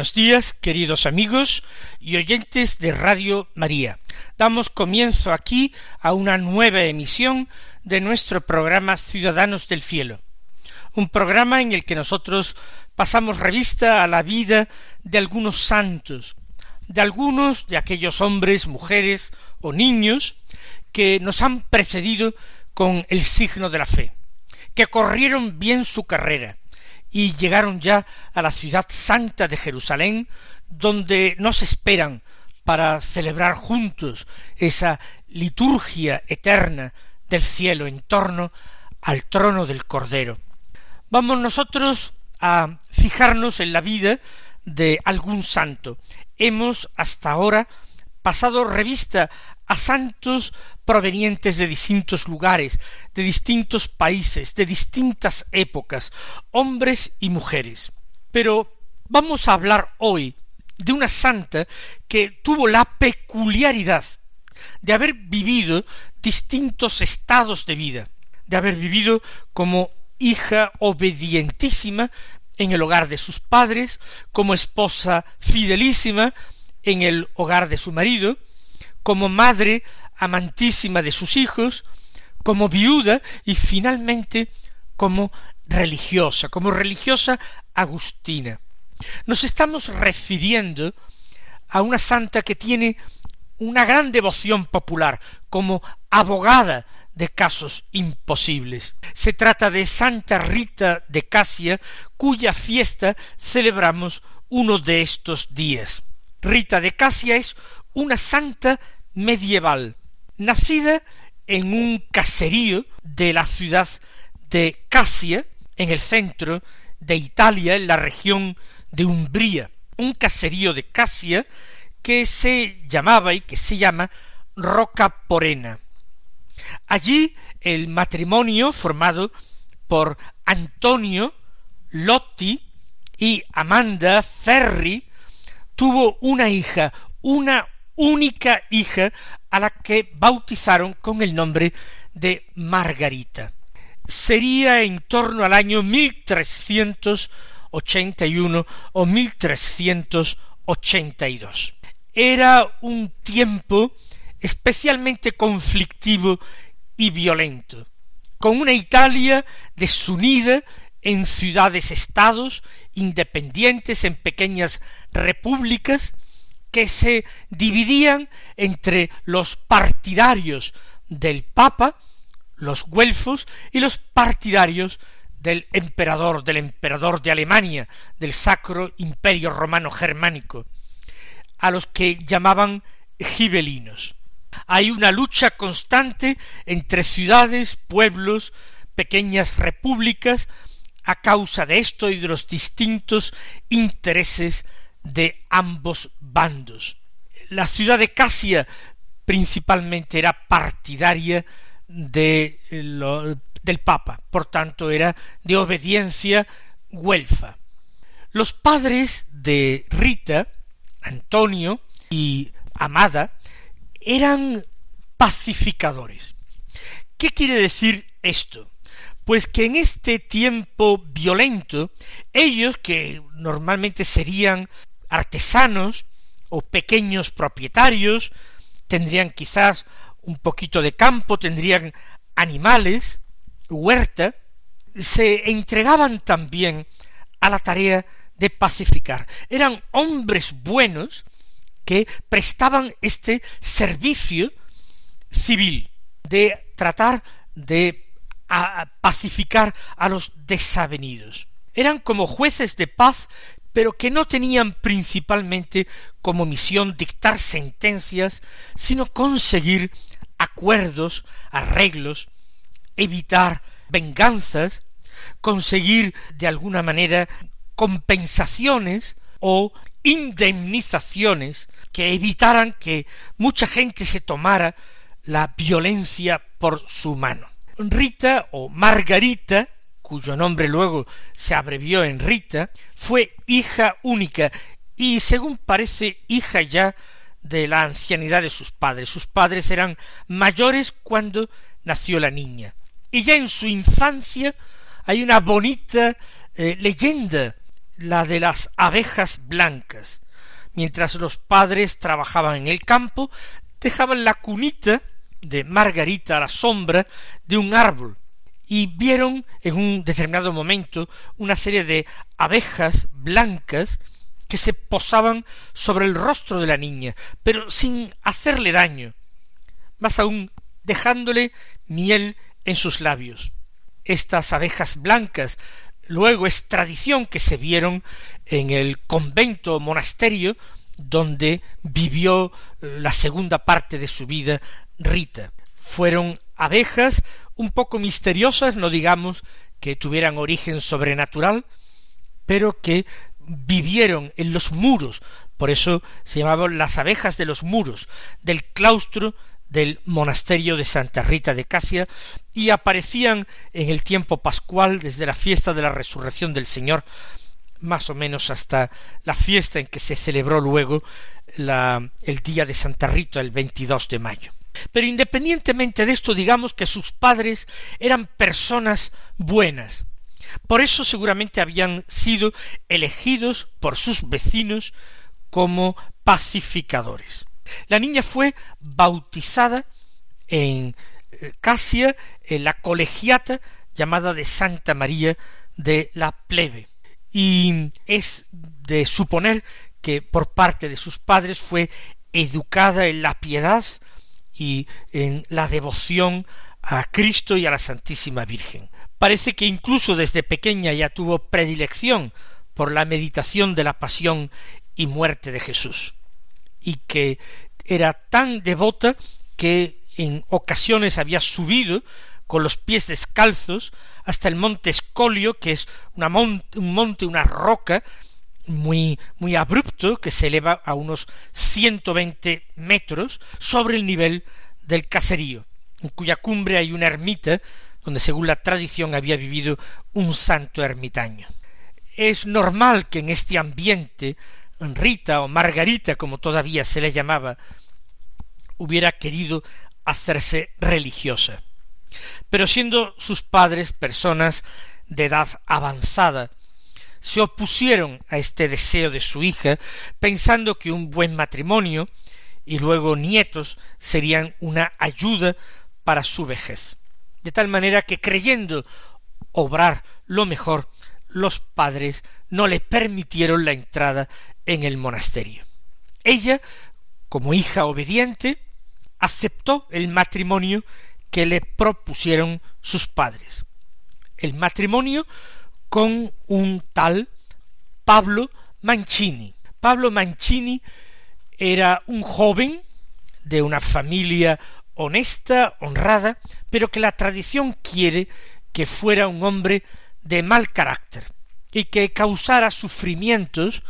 Buenos días, queridos amigos y oyentes de Radio María. Damos comienzo aquí a una nueva emisión de nuestro programa Ciudadanos del Cielo, un programa en el que nosotros pasamos revista a la vida de algunos santos, de algunos de aquellos hombres, mujeres o niños que nos han precedido con el signo de la fe, que corrieron bien su carrera, y llegaron ya a la ciudad santa de Jerusalén, donde nos esperan para celebrar juntos esa liturgia eterna del cielo en torno al trono del Cordero. Vamos nosotros a fijarnos en la vida de algún santo. Hemos hasta ahora pasado revista a santos provenientes de distintos lugares, de distintos países, de distintas épocas, hombres y mujeres. Pero vamos a hablar hoy de una santa que tuvo la peculiaridad de haber vivido distintos estados de vida, de haber vivido como hija obedientísima en el hogar de sus padres, como esposa fidelísima en el hogar de su marido, como madre amantísima de sus hijos, como viuda y finalmente como religiosa, como religiosa agustina. Nos estamos refiriendo a una santa que tiene una gran devoción popular como abogada de casos imposibles. Se trata de Santa Rita de Casia, cuya fiesta celebramos uno de estos días. Rita de Casia es una santa medieval, nacida en un caserío de la ciudad de Casia, en el centro de Italia, en la región de Umbría, un caserío de Casia que se llamaba y que se llama Roca Porena. Allí el matrimonio formado por Antonio Lotti y Amanda Ferri tuvo una hija, una única hija a la que bautizaron con el nombre de Margarita. Sería en torno al año 1381 o 1382. Era un tiempo especialmente conflictivo y violento, con una Italia desunida en ciudades-estados independientes, en pequeñas repúblicas, que se dividían entre los partidarios del Papa, los güelfos, y los partidarios del emperador, del emperador de Alemania, del Sacro Imperio Romano Germánico, a los que llamaban gibelinos. Hay una lucha constante entre ciudades, pueblos, pequeñas repúblicas, a causa de esto y de los distintos intereses de ambos bandos. La ciudad de Casia principalmente era partidaria de del Papa, por tanto era de obediencia güelfa. Los padres de Rita, Antonio y Amada, eran pacificadores. ¿Qué quiere decir esto? Pues que en este tiempo violento, ellos, que normalmente serían artesanos o pequeños propietarios, tendrían quizás un poquito de campo, tendrían animales, huerta, se entregaban también a la tarea de pacificar. Eran hombres buenos que prestaban este servicio civil de tratar de pacificar a los desavenidos. Eran como jueces de paz, pero que no tenían principalmente como misión dictar sentencias, sino conseguir acuerdos, arreglos, evitar venganzas, conseguir de alguna manera compensaciones o indemnizaciones que evitaran que mucha gente se tomara la violencia por su mano. Rita o Margarita, cuyo nombre luego se abrevió en Rita, fue hija única y según parece hija ya de la ancianidad de sus padres. Sus padres eran mayores cuando nació la niña. Y ya en su infancia hay una bonita eh, leyenda, la de las abejas blancas. Mientras los padres trabajaban en el campo, dejaban la cunita de Margarita a la sombra de un árbol y vieron en un determinado momento una serie de abejas blancas que se posaban sobre el rostro de la niña, pero sin hacerle daño, más aún dejándole miel en sus labios. Estas abejas blancas luego es tradición que se vieron en el convento o monasterio donde vivió eh, la segunda parte de su vida Rita. Fueron abejas un poco misteriosas, no digamos que tuvieran origen sobrenatural, pero que vivieron en los muros, por eso se llamaban las abejas de los muros, del claustro del monasterio de Santa Rita de Casia, y aparecían en el tiempo pascual desde la fiesta de la resurrección del Señor, más o menos hasta la fiesta en que se celebró luego el día de Santa Rita, el 22 de mayo. Pero independientemente de esto, digamos que sus padres eran personas buenas. Por eso seguramente habían sido elegidos por sus vecinos como pacificadores. La niña fue bautizada en eh, Casia, en la colegiata llamada de Santa María de la Plebe. Y es de suponer que por parte de sus padres fue educada en la piedad y en la devoción a Cristo y a la Santísima Virgen. Parece que incluso desde pequeña ya tuvo predilección por la meditación de la pasión y muerte de Jesús, y que era tan devota que en ocasiones había subido con los pies descalzos hasta el monte Escolio, que es una un monte, una roca muy, muy abrupto, que se eleva a unos ciento veinte metros sobre el nivel del caserío, en cuya cumbre hay una ermita donde según la tradición había vivido un santo ermitaño. Es normal que en este ambiente Rita o Margarita, como todavía se le llamaba, hubiera querido hacerse religiosa. Pero siendo sus padres personas de edad avanzada, se opusieron a este deseo de su hija, pensando que un buen matrimonio y luego nietos serían una ayuda para su vejez. De tal manera que creyendo obrar lo mejor, los padres no le permitieron la entrada en el monasterio. Ella, como hija obediente, aceptó el matrimonio que le propusieron sus padres. El matrimonio con un tal Pablo Mancini. Pablo Mancini era un joven de una familia honesta, honrada, pero que la tradición quiere que fuera un hombre de mal carácter y que causara sufrimientos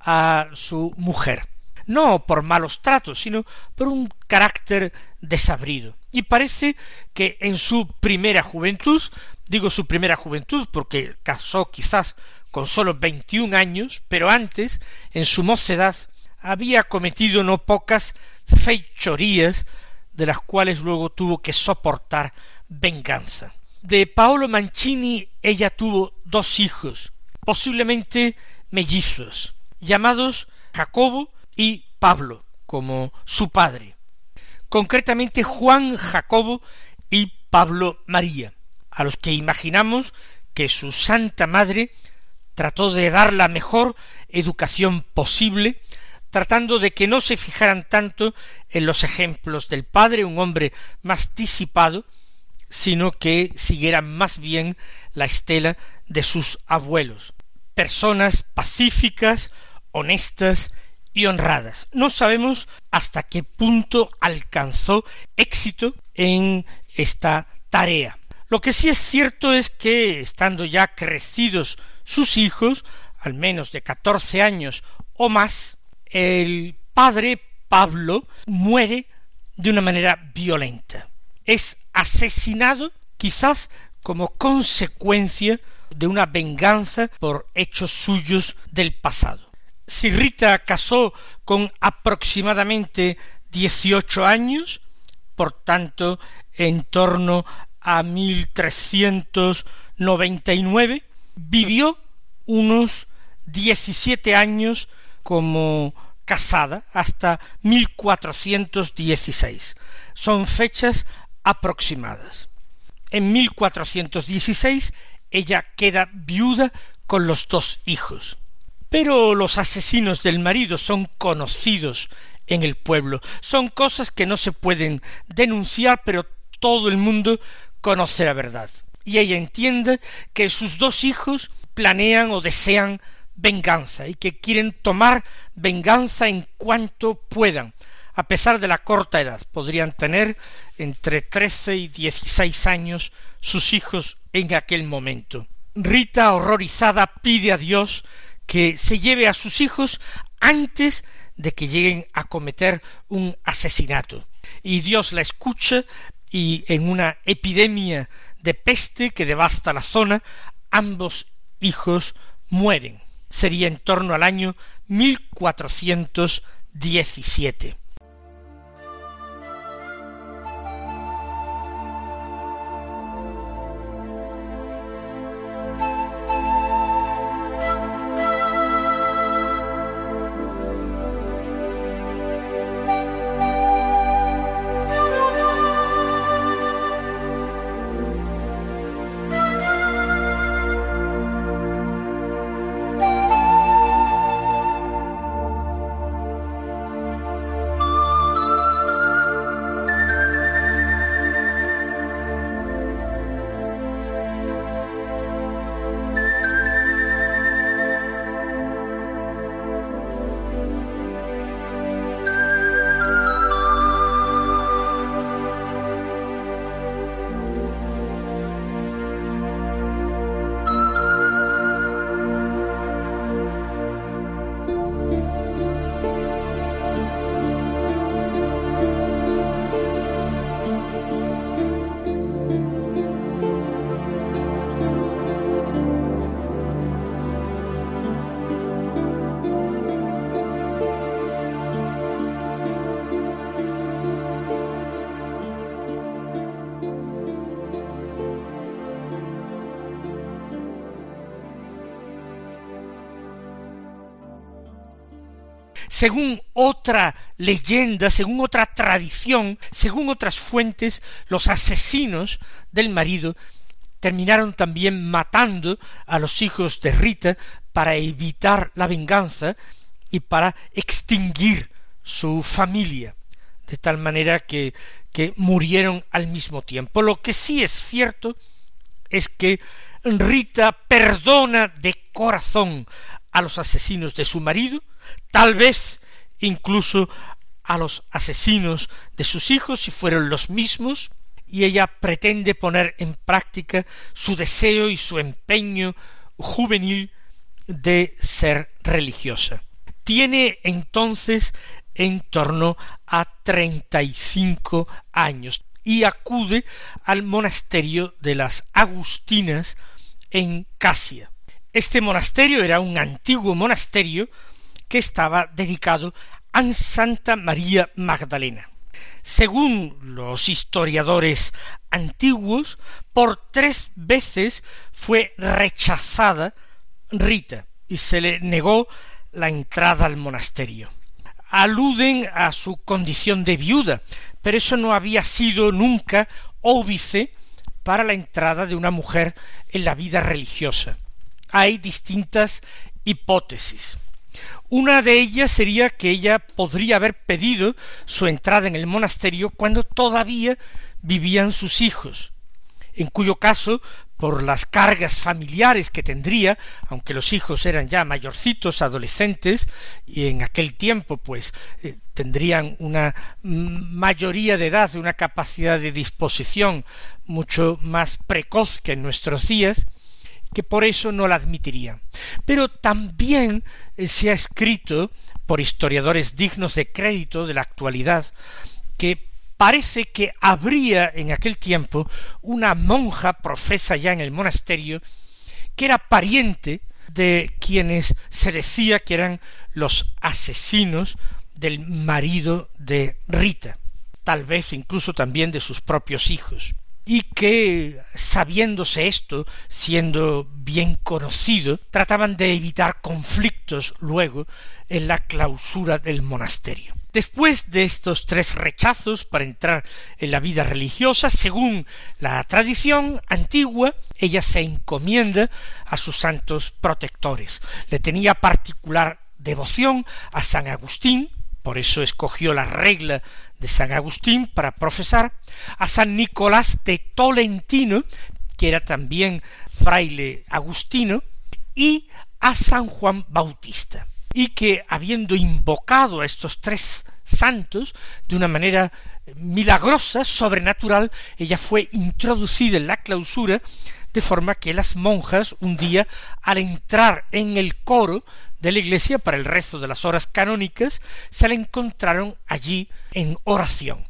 a su mujer, no por malos tratos, sino por un carácter desabrido. Y parece que en su primera juventud, digo su primera juventud porque casó quizás con sólo veintiún años, pero antes, en su mocedad, había cometido no pocas fechorías de las cuales luego tuvo que soportar venganza. De Paolo Mancini ella tuvo dos hijos, posiblemente mellizos, llamados Jacobo y Pablo, como su padre. Concretamente Juan Jacobo y Pablo María, a los que imaginamos que su Santa Madre trató de dar la mejor educación posible tratando de que no se fijaran tanto en los ejemplos del padre, un hombre más disipado, sino que siguiera más bien la estela de sus abuelos, personas pacíficas, honestas y honradas. No sabemos hasta qué punto alcanzó éxito en esta tarea. Lo que sí es cierto es que, estando ya crecidos sus hijos, al menos de catorce años o más, el padre Pablo muere de una manera violenta. Es asesinado quizás como consecuencia de una venganza por hechos suyos del pasado. Si Rita casó con aproximadamente dieciocho años, por tanto, en torno a nueve, vivió unos diecisiete años como casada hasta 1416. Son fechas aproximadas. En 1416 ella queda viuda con los dos hijos. Pero los asesinos del marido son conocidos en el pueblo. Son cosas que no se pueden denunciar, pero todo el mundo conoce la verdad. Y ella entiende que sus dos hijos planean o desean venganza y que quieren tomar venganza en cuanto puedan, a pesar de la corta edad. Podrían tener entre trece y dieciséis años sus hijos en aquel momento. Rita, horrorizada, pide a Dios que se lleve a sus hijos antes de que lleguen a cometer un asesinato. Y Dios la escucha y en una epidemia de peste que devasta la zona, ambos hijos mueren sería en torno al año 1417. Según otra leyenda, según otra tradición, según otras fuentes, los asesinos del marido terminaron también matando a los hijos de Rita para evitar la venganza y para extinguir su familia, de tal manera que, que murieron al mismo tiempo. Lo que sí es cierto es que Rita perdona de corazón a los asesinos de su marido, tal vez incluso a los asesinos de sus hijos si fueron los mismos, y ella pretende poner en práctica su deseo y su empeño juvenil de ser religiosa. Tiene entonces en torno a treinta y cinco años y acude al monasterio de las Agustinas en Casia. Este monasterio era un antiguo monasterio que estaba dedicado a Santa María Magdalena. Según los historiadores antiguos, por tres veces fue rechazada Rita y se le negó la entrada al monasterio. Aluden a su condición de viuda, pero eso no había sido nunca óbice para la entrada de una mujer en la vida religiosa. Hay distintas hipótesis. Una de ellas sería que ella podría haber pedido su entrada en el monasterio cuando todavía vivían sus hijos, en cuyo caso por las cargas familiares que tendría, aunque los hijos eran ya mayorcitos, adolescentes, y en aquel tiempo pues eh, tendrían una mayoría de edad, una capacidad de disposición mucho más precoz que en nuestros días, que por eso no la admitirían. Pero también eh, se ha escrito por historiadores dignos de crédito de la actualidad que parece que habría en aquel tiempo una monja profesa ya en el monasterio que era pariente de quienes se decía que eran los asesinos del marido de Rita, tal vez incluso también de sus propios hijos, y que, sabiéndose esto, siendo bien conocido, trataban de evitar conflictos luego en la clausura del monasterio. Después de estos tres rechazos para entrar en la vida religiosa, según la tradición antigua, ella se encomienda a sus santos protectores. Le tenía particular devoción a San Agustín, por eso escogió la regla de San Agustín para profesar, a San Nicolás de Tolentino, que era también fraile agustino, y a San Juan Bautista. Y que habiendo invocado a estos tres santos de una manera milagrosa, sobrenatural, ella fue introducida en la clausura, de forma que las monjas un día, al entrar en el coro de la iglesia para el rezo de las horas canónicas, se la encontraron allí en oración.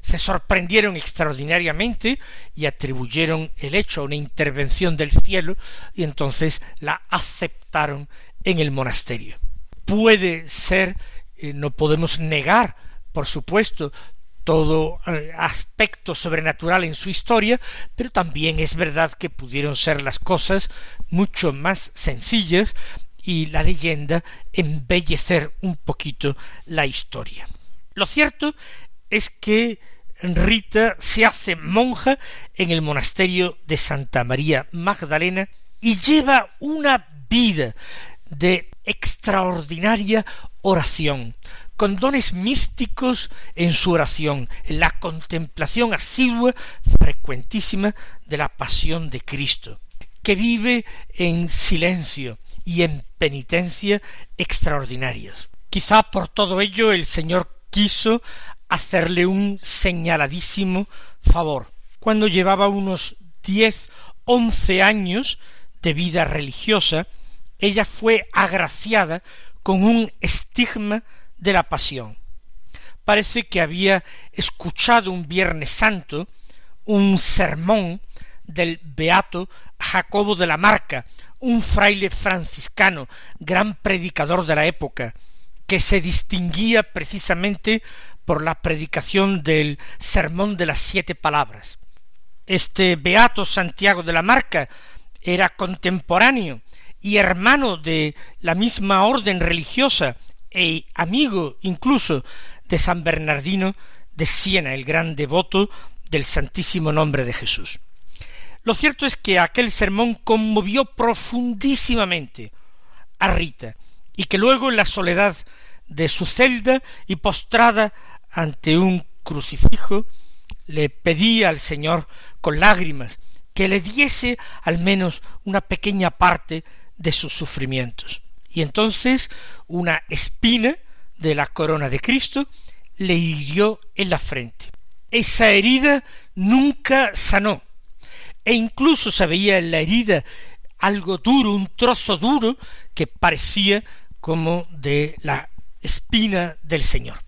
Se sorprendieron extraordinariamente y atribuyeron el hecho a una intervención del cielo y entonces la aceptaron en el monasterio. Puede ser, eh, no podemos negar, por supuesto, todo eh, aspecto sobrenatural en su historia, pero también es verdad que pudieron ser las cosas mucho más sencillas y la leyenda embellecer un poquito la historia. Lo cierto es que Rita se hace monja en el monasterio de Santa María Magdalena y lleva una vida de extraordinaria oración, con dones místicos en su oración, en la contemplación asidua, frecuentísima de la pasión de Cristo, que vive en silencio y en penitencia extraordinarios. Quizá por todo ello el Señor quiso hacerle un señaladísimo favor. Cuando llevaba unos diez, once años de vida religiosa, ella fue agraciada con un estigma de la pasión. Parece que había escuchado un Viernes Santo un sermón del beato Jacobo de la Marca, un fraile franciscano, gran predicador de la época, que se distinguía precisamente por la predicación del sermón de las siete palabras. Este beato Santiago de la Marca era contemporáneo y hermano de la misma orden religiosa e amigo incluso de San Bernardino de Siena, el gran devoto del Santísimo Nombre de Jesús. Lo cierto es que aquel sermón conmovió profundísimamente a Rita, y que luego en la soledad de su celda y postrada ante un crucifijo, le pedía al Señor con lágrimas que le diese al menos una pequeña parte de sus sufrimientos. Y entonces una espina de la corona de Cristo le hirió en la frente. Esa herida nunca sanó, e incluso se veía en la herida algo duro, un trozo duro que parecía como de la espina del Señor.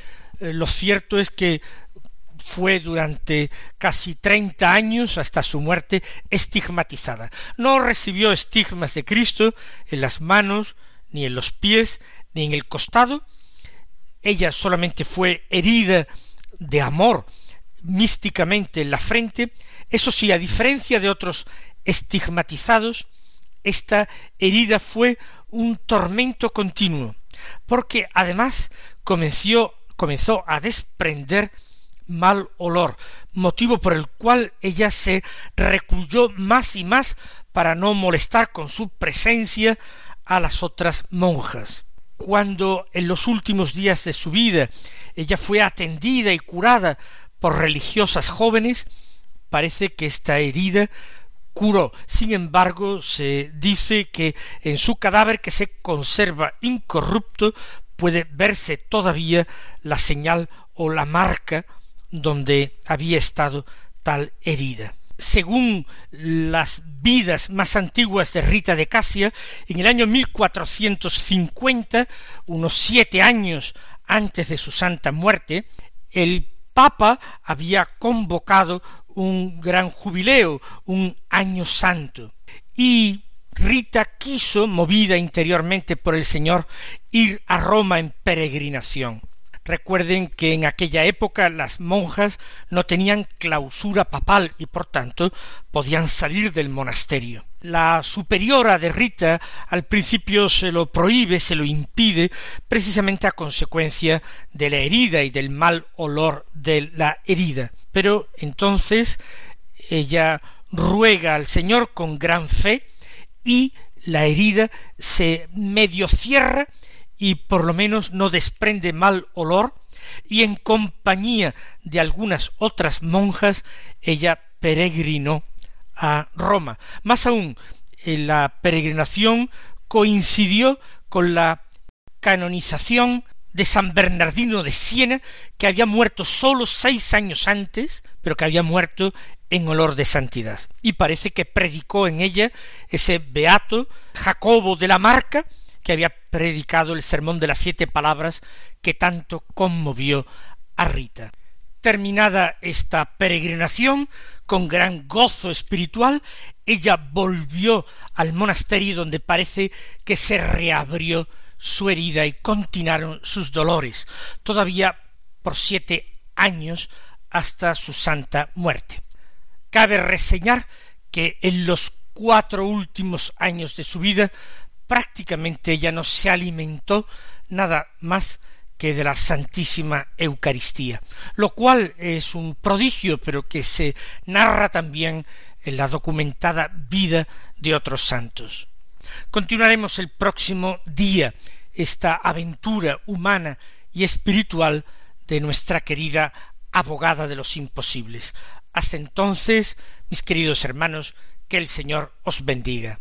Eh, lo cierto es que fue durante casi treinta años hasta su muerte estigmatizada. No recibió estigmas de Cristo en las manos, ni en los pies, ni en el costado. Ella solamente fue herida de amor místicamente en la frente. Eso sí, a diferencia de otros estigmatizados, esta herida fue un tormento continuo, porque además comenzó, comenzó a desprender mal olor, motivo por el cual ella se recluyó más y más para no molestar con su presencia a las otras monjas. Cuando en los últimos días de su vida ella fue atendida y curada por religiosas jóvenes, parece que esta herida curó. Sin embargo, se dice que en su cadáver que se conserva incorrupto puede verse todavía la señal o la marca donde había estado tal herida. Según las vidas más antiguas de Rita de Casia, en el año 1450, unos siete años antes de su santa muerte, el Papa había convocado un gran jubileo, un año santo, y Rita quiso, movida interiormente por el Señor, ir a Roma en peregrinación. Recuerden que en aquella época las monjas no tenían clausura papal y por tanto podían salir del monasterio. La superiora de Rita al principio se lo prohíbe, se lo impide, precisamente a consecuencia de la herida y del mal olor de la herida. Pero entonces ella ruega al Señor con gran fe y la herida se medio cierra y por lo menos no desprende mal olor, y en compañía de algunas otras monjas ella peregrinó a Roma. Más aún, la peregrinación coincidió con la canonización de San Bernardino de Siena, que había muerto sólo seis años antes, pero que había muerto en olor de santidad. Y parece que predicó en ella ese beato Jacobo de la Marca, que había predicado el sermón de las siete palabras que tanto conmovió a Rita. Terminada esta peregrinación, con gran gozo espiritual, ella volvió al monasterio donde parece que se reabrió su herida y continuaron sus dolores, todavía por siete años hasta su santa muerte. Cabe reseñar que en los cuatro últimos años de su vida prácticamente ella no se alimentó nada más que de la Santísima Eucaristía, lo cual es un prodigio, pero que se narra también en la documentada vida de otros santos. Continuaremos el próximo día esta aventura humana y espiritual de nuestra querida abogada de los imposibles. Hasta entonces, mis queridos hermanos, que el Señor os bendiga.